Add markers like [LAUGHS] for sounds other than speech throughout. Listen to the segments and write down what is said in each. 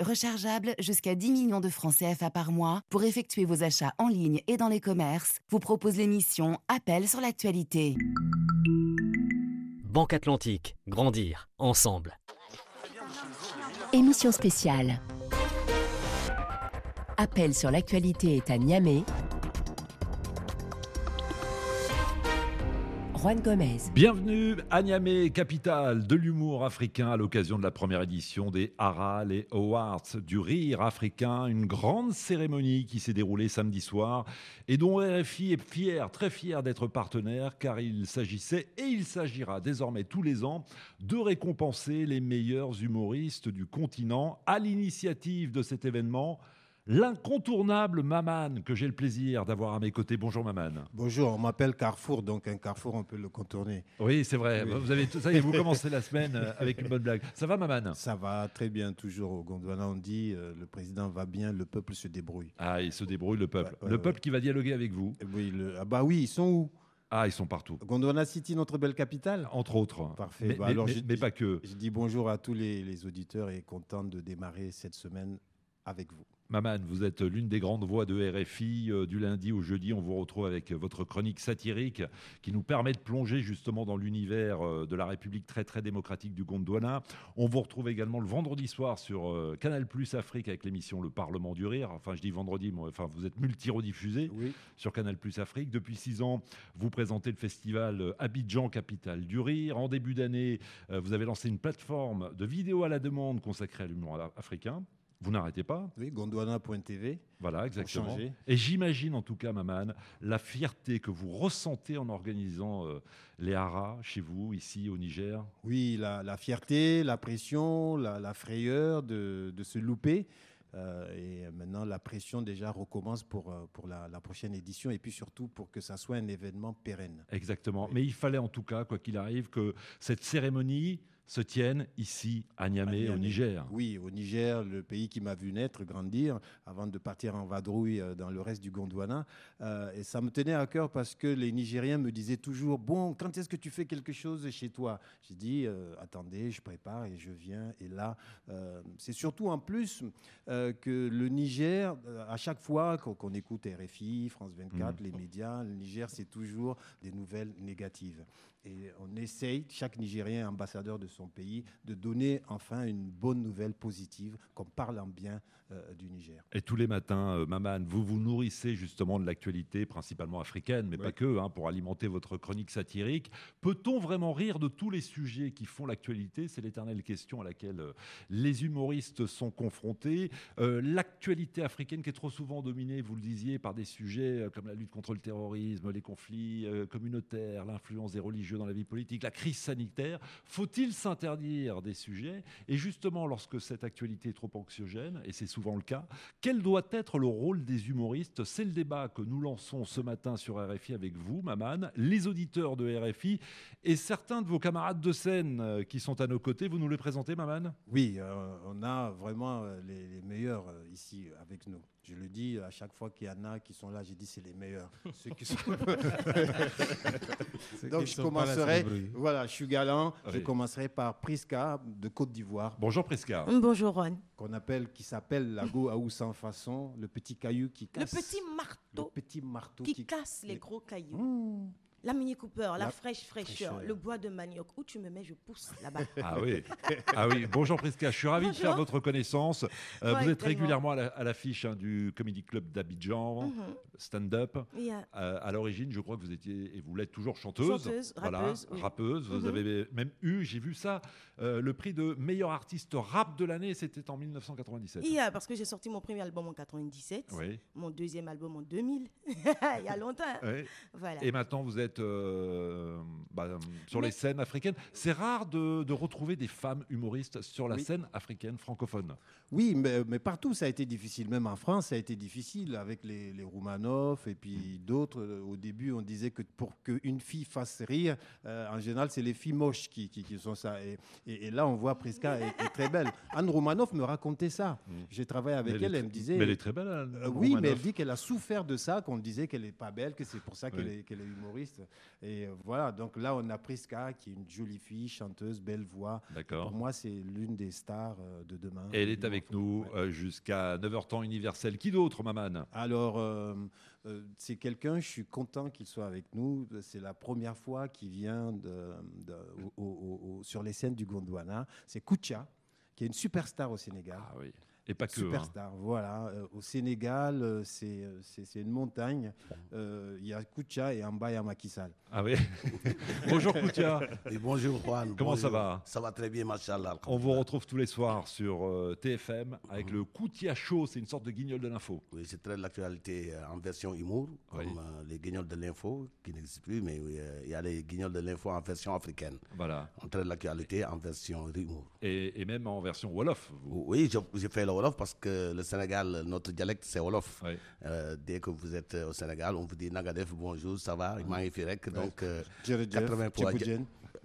rechargeable jusqu'à 10 millions de francs CFA par mois pour effectuer vos achats en ligne et dans les commerces, vous propose l'émission Appel sur l'actualité. Banque Atlantique, grandir ensemble. Émission spéciale. Appel sur l'actualité est à Niamey. Gomez. Bienvenue à Niamey, capitale de l'humour africain, à l'occasion de la première édition des Hara, les Awards du rire africain, une grande cérémonie qui s'est déroulée samedi soir et dont RFI est fier, très fier d'être partenaire, car il s'agissait et il s'agira désormais tous les ans de récompenser les meilleurs humoristes du continent à l'initiative de cet événement l'incontournable Maman, que j'ai le plaisir d'avoir à mes côtés. Bonjour Maman. Bonjour, on m'appelle Carrefour, donc un Carrefour, on peut le contourner. Oui, c'est vrai. Vous avez tout ça et vous [LAUGHS] commencez la semaine euh, avec une bonne blague. Ça va Maman Ça va très bien, toujours au Gondwana. On dit euh, le président va bien, le peuple se débrouille. Ah, il se débrouille, le peuple. le peuple qui va dialoguer avec vous. Oui, ah bah oui, ils sont où? Ah, ils sont partout. Gondwana City, notre belle capitale? Entre autres. Parfait. Mais, bah, alors, mais pas que. Je dis bonjour à tous les, les auditeurs et content de démarrer cette semaine avec vous. Maman, vous êtes l'une des grandes voix de RFI. Euh, du lundi au jeudi, on vous retrouve avec votre chronique satirique qui nous permet de plonger justement dans l'univers euh, de la République très très démocratique du Gondwana. On vous retrouve également le vendredi soir sur euh, Canal Plus Afrique avec l'émission Le Parlement du Rire. Enfin, je dis vendredi, mais enfin, vous êtes multi-rediffusé sur Canal Plus Afrique. Depuis six ans, vous présentez le festival Abidjan Capitale du Rire. En début d'année, vous avez lancé une plateforme de vidéos à la demande consacrée à l'humour africain. Vous n'arrêtez pas Oui, gondwana.tv. Voilà, exactement. Et j'imagine en tout cas, Maman, la fierté que vous ressentez en organisant euh, les haras chez vous, ici au Niger. Oui, la, fierté, la pression, la, frayeur de, se louper. Euh, et maintenant, la pression déjà recommence pour, euh, pour la, prochaine édition et puis surtout pour que ça soit un événement pérenne. Exactement. Mais il fallait en tout cas, quoi qu'il arrive, que cette cérémonie se tiennent ici à Niamey, au Niger. Oui, au Niger, le pays qui m'a vu naître, grandir, avant de partir en vadrouille euh, dans le reste du Gondwana. Euh, et ça me tenait à cœur parce que les Nigériens me disaient toujours Bon, quand est-ce que tu fais quelque chose chez toi? J'ai dit euh, Attendez, je prépare et je viens. Et là, c'est surtout en plus que le Niger, à chaque fois qu'on écoute RFI, France 24, mmh. les médias, le Niger, c'est toujours des nouvelles négatives. Et on essaye, chaque Nigérien ambassadeur de son pays, de donner enfin une bonne nouvelle positive, comme parlant bien euh, du Niger. Et tous les matins, euh, Maman, vous vous nourrissez justement de l'actualité, principalement africaine, mais pas que, hein, pour alimenter votre chronique satirique. Peut-on vraiment rire de tous les sujets qui font l'actualité? C'est l'éternelle question à laquelle euh, les humoristes sont confrontés. l'actualité africaine qui est trop souvent dominée, vous le disiez, par des sujets comme la lutte contre le terrorisme, les conflits communautaires, l'influence des religions dans la vie politique, la crise sanitaire. Faut-il s'interdire des sujets? Et justement, lorsque cette actualité est trop anxiogène, et c'est souvent le cas, quel doit être le rôle des humoristes? C'est le débat que nous lançons ce matin sur RFI avec vous, Maman, les auditeurs de RFI et certains de vos camarades de scène euh, qui sont à nos côtés. Vous nous les présentez, Maman? Oui, euh, on a vraiment euh, les meilleurs ici avec nous. Je le dis à chaque fois qu'il y en a qui sont là, j'ai dit c'est les meilleurs. [LAUGHS] Ceux qui sont... [LAUGHS] Donc je commencerai, voilà, je suis galant, je commencerai par Priska de Côte d'Ivoire. Bonjour Priska. Bonjour Ron. Qu'on appelle, qui s'appelle la go à sans façon, le petit caillou qui casse. Le petit marteau. Le petit marteau qui, casse les gros cailloux. Mmh. La Mini Cooper, la, fraîche fraîcheur, le bois de manioc. Où tu me mets, je pousse là-bas. [LAUGHS] Ah oui. ah oui. Bonjour Prisca, je suis ravi de faire votre connaissance. Euh, vous êtes régulièrement à l'affiche hein, du Comedy Club d'Abidjan, mhm. stand-up. Euh, à l'origine, je crois que vous étiez et vous l'êtes toujours chanteuse. Chanteuse, voilà, rappeuse. Vous mhm. avez même eu, j'ai vu ça, euh, le prix de meilleur artiste rap de l'année, c'était en 1997. Il parce que j'ai sorti mon premier album en 97, mon deuxième album en 2000, [LAUGHS] il y a longtemps. Voilà. Et maintenant, vous êtes euh, bah, sur les scènes africaines. C'est rare de, retrouver des femmes humoristes sur la scène africaine francophone. Oui, mais, mais, partout ça a été difficile. Même en France, ça a été difficile avec les, les Roumanoff et puis d'autres. Au début, on disait que pour qu'une fille fasse rire, euh, en général, c'est les filles moches qui, qui, sont ça. Et, et, là, on voit Priska est, très belle. Anne Roumanoff me racontait ça. Mm. J'ai travaillé avec elle, elle, me disait. Mais elle est très belle. Euh, oui, mais elle dit qu'elle a souffert de ça, qu'on disait qu'elle n'est pas belle, que c'est pour ça qu'elle est, est, humoriste. Et voilà, donc là, on a Priska, qui est une jolie fille, chanteuse, belle voix. D'accord. Pour moi, c'est l'une des stars euh, de demain. Et elle est avec nous Ouais. euh, jusqu'à 9h temps universel. Qui d'autre, Maman? Alors, euh, euh, c'est quelqu'un, je suis content qu'il soit avec nous. C'est la première fois qu'il vient de- de- au- au- au- sur les scènes du Gondwana. C'est Koucha, qui est une superstar au Sénégal. Ah oui. Et pas que. hein. Superstar, voilà. Euh, au Sénégal, euh, c'est euh, c'est- c'est une montagne. Euh, Il y a Koucha et Ambaya Macky Sall. Ah oui. [LAUGHS] Bonjour Koutia. Oui, bonjour Juan. Comment ça va? Ça va très bien, machallah. On vous retrouve tous les soirs sur euh, TFM avec le Koutia Show. C'est une sorte de guignol de l'info. Oui, c'est très de l'actualité en version humour, Oui. comme euh, les guignols de l'info qui n'existent plus, mais oui, euh, il y a les guignols de l'info en version africaine. Voilà. On traite l'actualité en version humour. Et, et même en version Wolof. vous. Oui, j'ai fait le Wolof parce que le Sénégal, notre dialecte, c'est Wolof. Euh, dès que vous êtes au Sénégal, on vous dit Nagadef, bonjour, ça va, magnifique. Donc, euh, Djerejef, 80 points.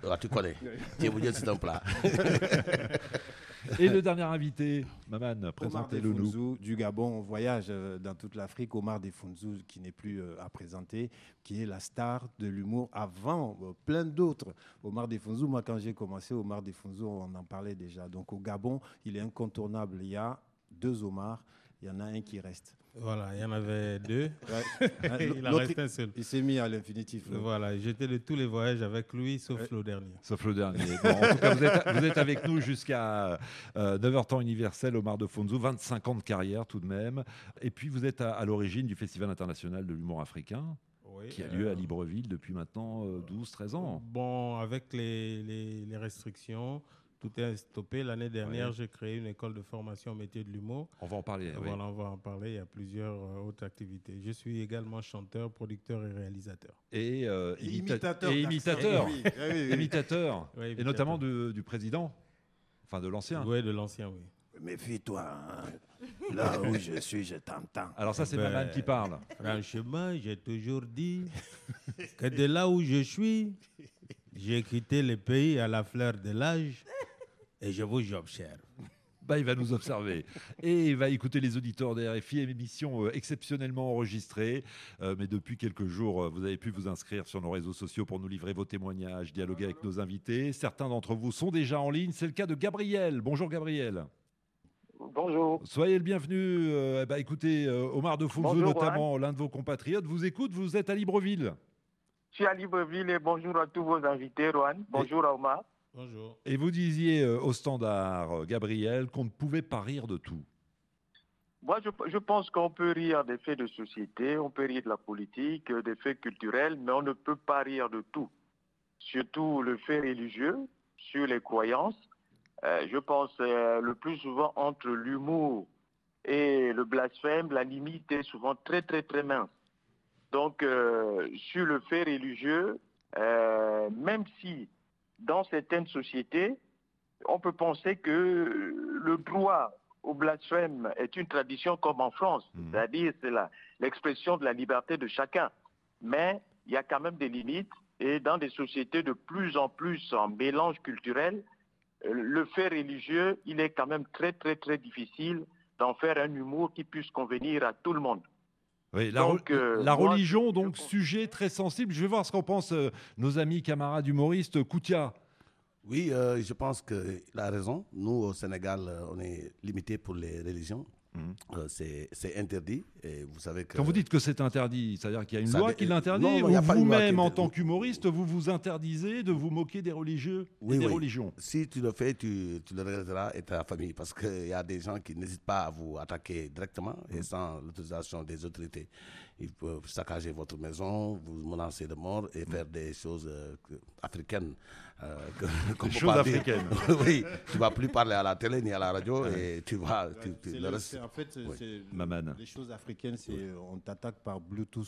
Ah, tu connais. Tchiboujen, [LAUGHS] c'est un plat. [LAUGHS] Et le dernier invité, Maman, Omar présentez-le nous. Defunzu du Gabon, on voyage euh, dans toute l'Afrique. Omar Defunzu, qui n'est plus euh, à présenter, qui est la star de l'humour avant euh, plein d'autres. Omar Defunzu, moi quand j'ai commencé, Omar Defunzu, on en parlait déjà. Donc au Gabon, il est incontournable. Il y a deux Omar, il y en a un qui reste. Voilà, il y en avait deux. [LAUGHS] Ouais. [LAUGHS] Il en reste un seul. Il s'est mis à l'infinitif. là. Voilà, j'étais de tous les voyages avec lui, sauf Ouais. le dernier. Sauf le dernier. Bon, en tout cas, vous êtes, vous êtes avec nous jusqu'à euh, 9h temps universel, Omar de Fonzo, 25 ans de carrière tout de même. Et puis, vous êtes à, à l'origine du Festival international de l'humour africain, Oui, qui a lieu euh, à Libreville depuis maintenant 12-13 ans. Bon, avec les, les- les restrictions, tout est stoppé. L'année dernière, Ouais. j'ai créé une école de formation au métier de l'humour. On va en parler. oui. Voilà, on va en parler. Il y a plusieurs euh, autres activités. Je suis également chanteur, producteur et réalisateur. Et, euh, Et imitateur et imitateur. Oui, oui, oui. Imitateur. [LAUGHS] Oui, Et notamment de- du président, enfin de l'ancien. Oui, de l'ancien, oui. Méfie-toi. hein. Là où je suis, je t'entends. Alors ça, c'est Ben, Maman qui parle. Franchement, j'ai toujours dit que de là où je suis, j'ai quitté le pays à la fleur de l'âge et je vous observe. [LAUGHS] Bah, il va nous observer. Et il va écouter les auditeurs des RFI, émission euh, exceptionnellement enregistrée. Euh, mais depuis quelques jours, euh, vous avez pu vous inscrire sur nos réseaux sociaux pour nous livrer vos témoignages, dialoguer avec nos invités. Certains d'entre vous sont déjà en ligne. C'est le cas de Gabriel. Bonjour Gabriel. Bonjour. Soyez le bienvenu. Euh, bah, écoutez, euh, Omar de Bonjour, notamment l'un de vos compatriotes, vous écoute. Vous êtes à Libreville. Je suis à Libreville et bonjour à tous vos invités, Rohan. Bonjour à Omar. Bonjour. Et vous disiez euh, au standard, euh, Gabriel, qu'on ne pouvait pas rire de tout. Moi, je, je pense qu'on peut rire des faits de société, on peut rire de la politique, euh, des faits culturels, mais on ne peut pas rire de tout. Surtout le fait religieux, sur les croyances. Euh, je pense euh, le plus souvent entre l'humour et le blasphème, la limite est souvent très, très, très mince. Donc, euh, sur le fait religieux, euh, même si dans certaines sociétés, on peut penser que le droit au blasphème est une tradition comme en France, Mhm. c'est-à-dire c'est l'expression de la liberté de chacun. Mais il y a quand même des limites et dans des sociétés de plus en plus en mélange culturel, euh, le fait religieux, il est quand même très très très difficile d'en faire un humour qui puisse convenir à tout le monde. Oui, la, Donc, euh, la moi, religion, donc sujet très sensible. Je vais voir ce qu'en pensent euh, nos amis camarades humoristes. Koutia, Oui, euh, je pense qu'il a raison. Nous, au Sénégal, euh, on est limité pour les religions. Euh, c'est interdit. Et vous savez que. quand vous dites que c'est interdit, c'est-à-dire qu'il y a une Ça loi qui l'interdit, ou vous-même, en tant qu'humoriste, vous vous interdisez de vous moquer des religieux et Oui, des oui. religions? Si tu le fais, tu, tu le regretteras et ta famille. Parce qu'il y a des gens qui n'hésitent pas à vous attaquer directement et sans l'autorisation des autorités. Ils peuvent saccager votre maison, vous menacer de mort et faire des choses euh, africaines. euh, que- [LAUGHS] peut choses africaines. [LAUGHS] oui, tu vas plus parler à la télé ni à la radio et tu vas. tu- tu- C'est le le- reste- c'est- en fait, Oui. les choses africaines, c'est on t'attaque par Bluetooth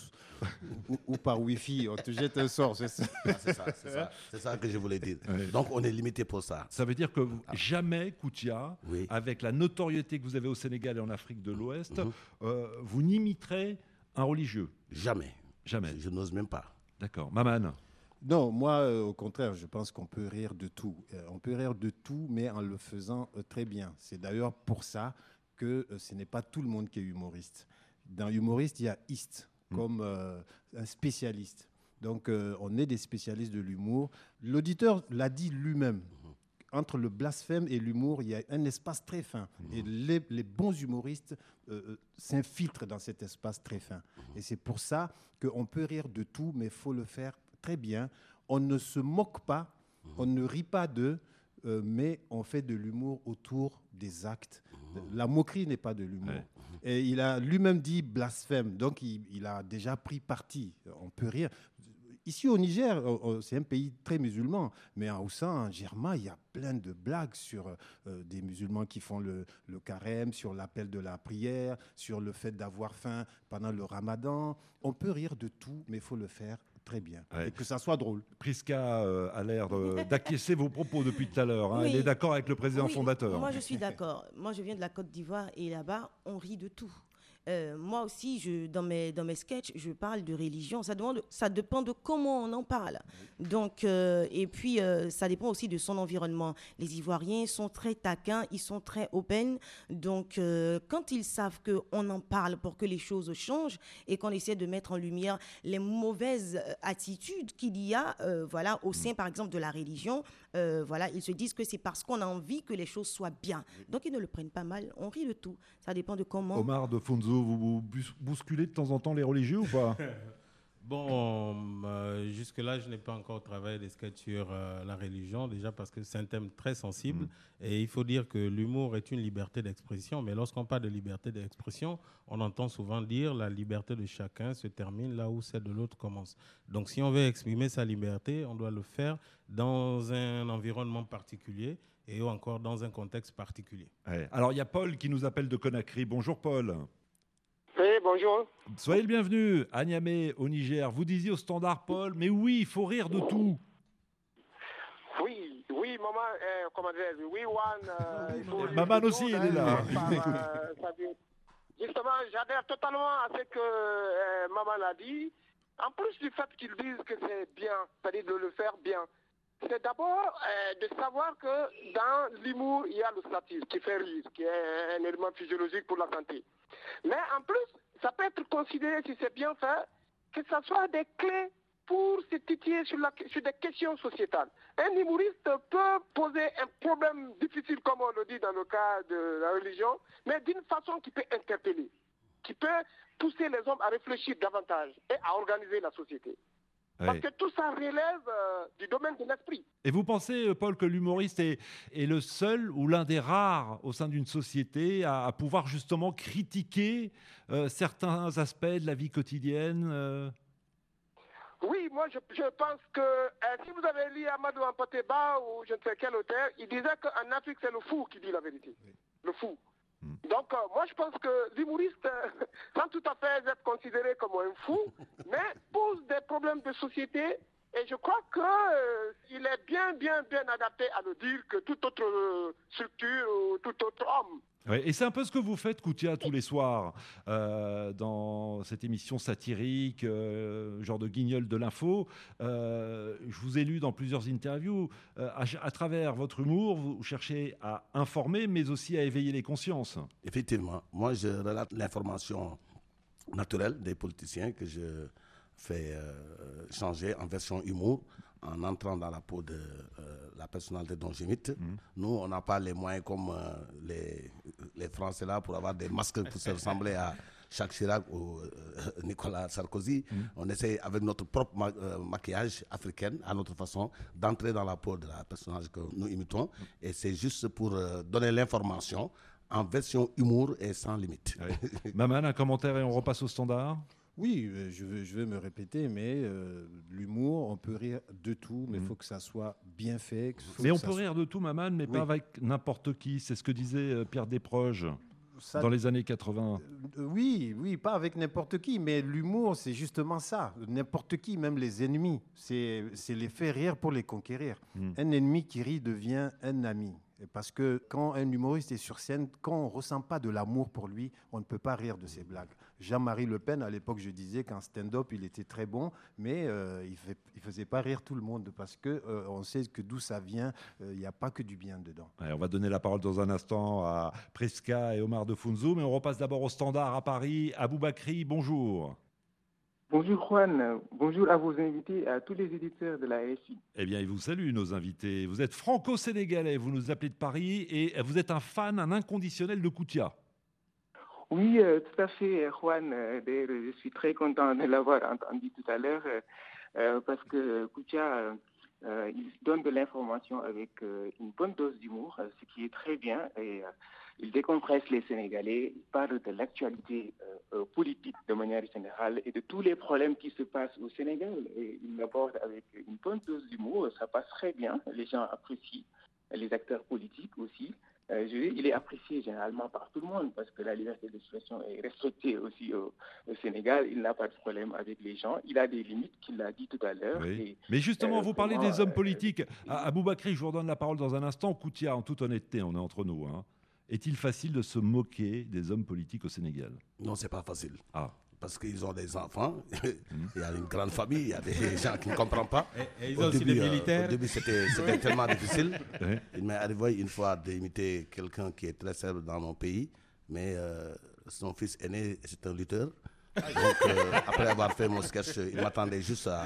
ou, ou par Wi-Fi, on te jette un sort, c'est ça. Ah, c'est ça, c'est ça, ça que je voulais dire. Oui. Donc on est limité pour ça. Ça veut dire que vous- jamais, Koutia, Oui. avec la notoriété que vous avez au Sénégal et en Afrique de l'Ouest, Mhm. euh, vous n'imiterez un religieux Jamais. Jamais. Je, je n'ose même pas. D'accord. Maman Non, moi, euh, au contraire, je pense qu'on peut rire de tout. Euh, on peut rire de tout, mais en le faisant euh, très bien. C'est d'ailleurs pour ça que euh, ce n'est pas tout le monde qui est humoriste. Dans humoriste, il y a ist, Mm. comme euh, un spécialiste. Donc, euh, on est des spécialistes de l'humour. L'auditeur l'a dit lui-même. Entre le blasphème et l'humour, il y a un espace très fin. Et les, les bons humoristes euh, euh, s'infiltrent dans cet espace très fin. Et c'est pour ça qu'on peut rire de tout, mais il faut le faire très bien. On ne se moque pas, on ne rit pas d'eux, euh, mais on fait de l'humour autour des actes. La moquerie n'est pas de l'humour. Ouais. Et il a lui-même dit blasphème, donc il, il a déjà pris parti. On peut rire. Ici au Niger, on- on- c'est un pays très musulman, mais en Oussa, en Germain, il y a plein de blagues sur euh, des musulmans qui font le, le carême, sur l'appel de la prière, sur le fait d'avoir faim pendant le ramadan. On peut rire de tout, mais il faut le faire très bien Ouais. et que ça soit drôle. Priska euh, a l'air [LAUGHS] d'acquiescer vos propos depuis tout à l'heure. hein. Oui. Elle est d'accord avec le président Oui, fondateur. Moi, je suis d'accord. Moi, je viens de la Côte d'Ivoire et là-bas, on rit de tout. Euh, moi aussi, je, dans, mes, dans mes sketchs, je parle de religion. Ça, demande, ça dépend de comment on en parle. Donc, euh, et puis, euh, ça dépend aussi de son environnement. Les Ivoiriens sont très taquins, ils sont très open. Donc, quand ils savent qu'on en parle pour que les choses changent et qu'on essaie de mettre en lumière les mauvaises attitudes qu'il y a voilà, au sein, par exemple, de la religion, voilà, ils se disent que c'est parce qu'on a envie que les choses soient bien. Donc, ils ne le prennent pas mal. On rit de tout. Ça dépend de comment. Omar de Fonzo, vous, vous bousculez de temps en temps les religieux ou pas [LAUGHS] Bon, euh, jusque-là, je n'ai pas encore travaillé des sketchs sur euh, la religion, déjà parce que c'est un thème très sensible. Mm. Et il faut dire que l'humour est une liberté d'expression. Mais lorsqu'on parle de liberté d'expression, on entend souvent dire la liberté de chacun se termine là où celle de l'autre commence. Donc, si on veut exprimer sa liberté, on doit le faire dans un environnement particulier et ou encore dans un contexte particulier. Ouais. Alors, il y a Paul qui nous appelle de Conakry. Bonjour Paul. Bonjour. Soyez le bienvenu à Niamey, au Niger. Vous disiez au standard, Paul, mais oui, il faut rire de tout. Oui, oui, maman, euh, comment dire, oui, one. euh, il faut Maman aussi, tout, elle hein, est là. par, euh, Justement, j'adhère totalement à ce que euh, maman a dit. En plus du fait qu'ils disent que c'est bien, c'est-à-dire de le faire bien, c'est d'abord euh, de savoir que dans l'humour, il y a le satire qui fait rire, qui est un élément physiologique pour la santé. Mais en plus, ça peut être considéré, si c'est bien fait, que ce soit des clés pour se titiller sur, des questions sociétales. Un humoriste peut poser un problème difficile, comme on le dit dans le cas de la religion, mais d'une façon qui peut interpeller, qui peut pousser les hommes à réfléchir davantage et à organiser la société. Parce que tout ça relève euh, du domaine de l'esprit. Et vous pensez, euh, Paul, que l'humoriste est, est le seul ou l'un des rares au sein d'une société à, à pouvoir justement critiquer euh, certains aspects de la vie quotidienne euh? Oui, moi je, je pense que si vous avez lu Amadou Ampateba ou je ne sais quel auteur, il disait qu'en Afrique c'est le fou qui dit la vérité. Le fou. Donc euh, moi je pense que l'humoriste, euh, [LAUGHS] sans tout à fait être considéré comme un fou, [LAUGHS] mais pose des problèmes de société et je crois qu'il est bien, bien, bien adapté à le dire que toute autre euh, structure ou tout autre homme. Ouais, et c'est un peu ce que vous faites, Koutia, tous les soirs, euh, dans cette émission satirique, euh, genre de guignol de l'info. Euh, je vous ai lu dans plusieurs interviews. euh, à, à travers votre humour, vous cherchez à informer, mais aussi à éveiller les consciences. Effectivement, moi je relate l'information naturelle des politiciens que je fais euh, changer en version humour en entrant dans la peau de euh, la personnalité dont j'imite. Nous, on n'a pas les moyens comme euh, les, les Français là pour avoir des masques pour se ressembler à Jacques Chirac ou euh, [LAUGHS] Nicolas Sarkozy. On essaie avec notre propre ma- maquillage africain, à notre façon, d'entrer dans la peau de la personnage que nous imitons. Et c'est juste pour donner l'information en version humour et sans limite. Maman, un commentaire et on repasse au standard Oui, euh, je veux, je veux me répéter, mais euh, l'humour, on peut rire de tout, mais il faut que ça soit bien fait. Mais on peut soit- rire de tout, Maman, mais Oui. pas avec n'importe qui. C'est ce que disait euh, Pierre Desproges Ça- dans les années 80. Euh, Oui, oui, pas avec n'importe qui, mais l'humour, c'est justement ça. N'importe qui, même les ennemis, c'est les faire rire pour les conquérir. Mm. Un ennemi qui rit devient un ami. Et Parce que quand un humoriste est sur scène, quand on ne ressent pas de l'amour pour lui, on ne peut pas rire de ses blagues. Jean-Marie Le Pen, à l'époque, je disais qu'en stand-up, il était très bon, mais euh, il ne faisait pas rire tout le monde parce que euh, on sait que d'où ça vient, euh, il n'y a pas que du bien dedans. Ouais, on va donner la parole dans un instant à Preska et Omar de Funzo, mais on repasse d'abord au standard à Paris. Abou Bakri, bonjour. Bonjour Juan, bonjour à vos invités et à tous les éditeurs de la RFI. Eh bien, ils vous saluent, nos invités. Vous êtes franco-sénégalais, vous nous appelez de Paris et vous êtes un fan, un inconditionnel de Koutia. Oui, euh, tout à fait, Juan. Euh, d'ailleurs, je suis très content de l'avoir entendu tout à l'heure euh, parce que Koutia, il donne de l'information avec une bonne dose d'humour, ce qui est très bien. Et il décompresse les Sénégalais, il parle de l'actualité politique de manière générale et de tous les problèmes qui se passent au Sénégal. Et il l'aborde avec une bonne dose d'humour, ça passe très bien, les gens apprécient, les acteurs politiques aussi. Euh, il est apprécié généralement par tout le monde parce que la liberté d'expression est respectée aussi au, Sénégal. Il n'a pas de problème avec les gens. Il a des limites qu'il a dit tout à l'heure. Mais justement, euh, vous parlez des hommes euh, politiques. À Aboubakri, je vous redonne la parole dans un instant. Koutia, en toute honnêteté, on est entre nous. Hein. Est-il facile de se moquer des hommes politiques au Sénégal? Non, c'est pas facile. Ah parce qu'ils ont des enfants, [LAUGHS] il y a une grande famille, il y a des [LAUGHS] gens qui ne comprennent pas. Et, ils ont aussi des euh, militaires. au début, c'était tellement difficile. [LAUGHS] Il m'est arrivé une fois d'imiter quelqu'un qui est très célèbre dans mon pays, mais euh, son fils aîné, c'est un lutteur. Donc, euh, après avoir fait mon sketch, il m'attendait juste à,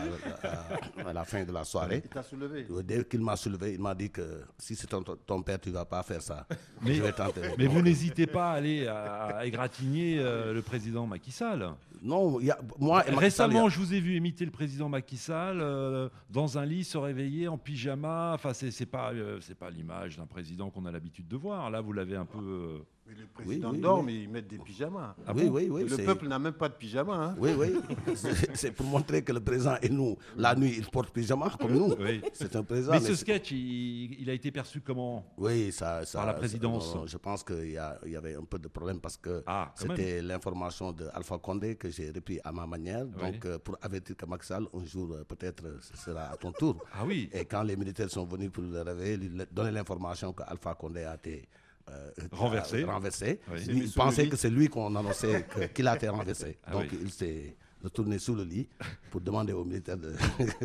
la fin de la soirée. Il t'a soulevé Dès qu'il m'a soulevé, il m'a dit que si c'est ton, père, tu ne vas pas faire ça. [LAUGHS] Mais, je vais mais vous n'hésitez pas à aller à, égratigner euh, le président Macky Sall Non, y a, moi... Récemment, je vous ai vu imiter le président Macky Sall euh, dans un lit, se réveiller en pyjama. Enfin, c'est pas, c'est pas l'image d'un président qu'on a l'habitude de voir. Là, vous l'avez un peu... Mais le président dort, mais ils mettent des pyjamas. Ah oui, oui, oui, le peuple n'a même pas de pyjama. Hein. Oui, oui. [LAUGHS] c'est pour montrer que le président et nous, la nuit, il porte pyjama comme nous. C'est un président. Mais, ce sketch, il, a été perçu comment? Oui, ça, ça par la présidence. je pense qu'il y, y, avait un peu de problème parce que ah, c'était l'information d'Alpha Condé que j'ai repris à ma manière. Donc, euh, pour avertir que Maxal, un jour, euh, peut-être, ce sera à ton tour. Ah oui. Et quand les militaires sont venus pour le réveiller, donner l'information qu'Alpha Condé a été euh, renversé. renversé. Il pensait que c'est lui qu'on annonçait [LAUGHS] qu'il a été renversé. Ah Donc il s'est retourné sous le lit pour demander aux militaires de,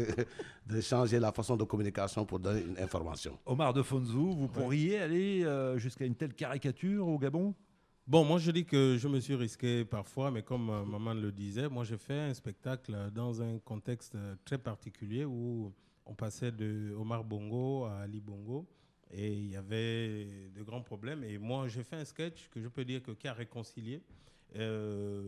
[LAUGHS] de, changer la façon de communication pour donner une information. Omar de Fonzou, vous pourriez aller euh, jusqu'à une telle caricature au Gabon? Bon, moi je dis que je me suis risqué parfois, mais comme euh, maman le disait, moi j'ai fait un spectacle dans un contexte très particulier où on passait de Omar Bongo à Ali Bongo. Et il y avait de grands problèmes. Et moi, j'ai fait un sketch que je peux dire que, qui a réconcilié euh,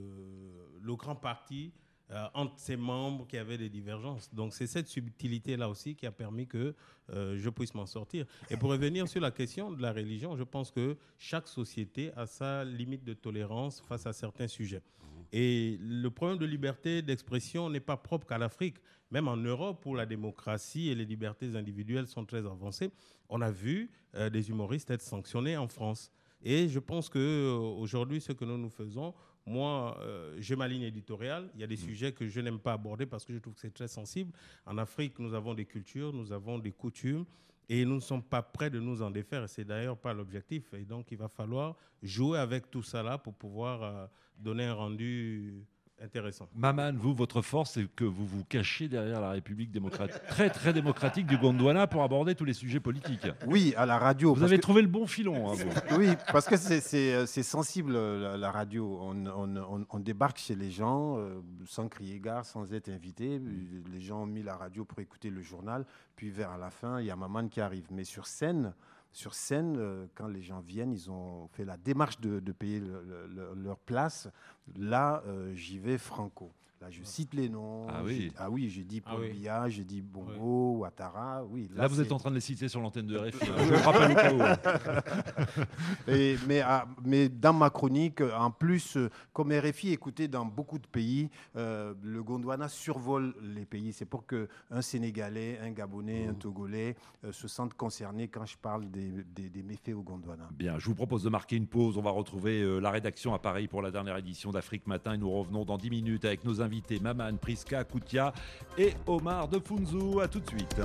le grand parti euh, entre ses membres qui avaient des divergences. Donc c'est cette subtilité-là aussi qui a permis que euh, je puisse m'en sortir. Et pour revenir sur la question de la religion, je pense que chaque société a sa limite de tolérance face à certains sujets. Et le problème de liberté d'expression n'est pas propre qu'à l'Afrique. Même en Europe, où la démocratie et les libertés individuelles sont très avancées, on a vu euh, des humoristes être sanctionnés en France. Et je pense qu'aujourd'hui, ce que nous nous faisons, moi, euh, j'ai ma ligne éditoriale. Il y a des mm. sujets que je n'aime pas aborder parce que je trouve que c'est très sensible. En Afrique, nous avons des cultures, nous avons des coutumes. Et nous ne sommes pas prêts de nous en défaire. C'est d'ailleurs pas l'objectif. Et donc, il va falloir jouer avec tout ça là pour pouvoir euh, donner un rendu intéressant. Maman, vous, votre force, c'est que vous vous cachez derrière la République démocratique, [LAUGHS] très très démocratique du Gondwana pour aborder tous les sujets politiques. Oui, à la radio. Vous avez trouvé le bon filon. Hein, [LAUGHS] oui, parce que c'est sensible la, radio. On, débarque chez les gens euh, sans crier gare, sans être invité. Les gens ont mis la radio pour écouter le journal, puis vers la fin, il y a Maman qui arrive. Mais sur scène, sur scène, euh, quand les gens viennent, ils ont fait la démarche de, payer leur place. Là, euh, j'y vais franco. Là, je cite les noms. Ah oui. Ah oui, j'ai dit ah Paul Biya, j'ai dit Bongo, Ouattara. Oui, là, vous êtes en train de les citer sur l'antenne de [LAUGHS] RFI. je ne rappelle pas où. [LAUGHS] Et, mais, ah, mais dans ma chronique, en plus, comme RFI écouté dans beaucoup de pays, euh, le Gondwana survole les pays. C'est pour qu'un Sénégalais, un Gabonais, un mmh. Togolais euh, se sentent concernés quand je parle des, des, méfaits au Gondwana. Bien, je vous propose de marquer une pause. On va retrouver euh, la rédaction à Paris pour la dernière édition d'Afrique Matin et nous revenons dans 10 minutes avec nos invités invités Maman, Priska, Koutia et Omar de Funzu. À tout de suite.